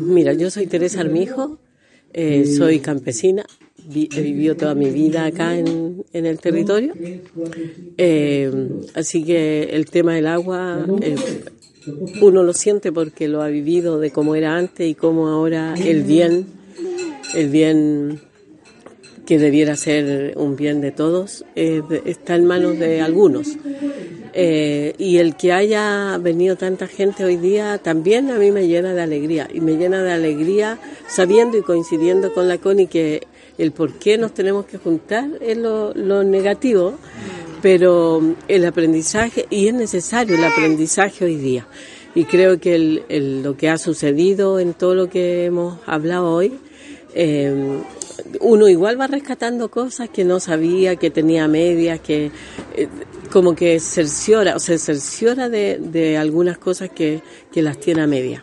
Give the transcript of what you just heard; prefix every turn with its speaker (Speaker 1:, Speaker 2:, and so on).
Speaker 1: Mira, yo soy Teresa Armijo, eh, soy campesina, he vivido toda mi vida acá en, el territorio, eh, así que el tema del agua eh, uno lo siente porque lo ha vivido de cómo era antes y cómo ahora el bien, el bien que debiera ser un bien de todos, está en manos de algunos. Eh, y el que haya venido tanta gente hoy día también a mí me llena de alegría. Y me llena de alegría sabiendo y coincidiendo con la CONI que el por qué nos tenemos que juntar es lo, negativo, pero el aprendizaje, y es necesario el aprendizaje hoy día. Y creo que el, lo que ha sucedido en todo lo que hemos hablado hoy, eh, uno igual va rescatando cosas que no sabía, que tenía medias, que eh, como que cerciora, o se cerciora de, de algunas cosas que, que las tiene a medias.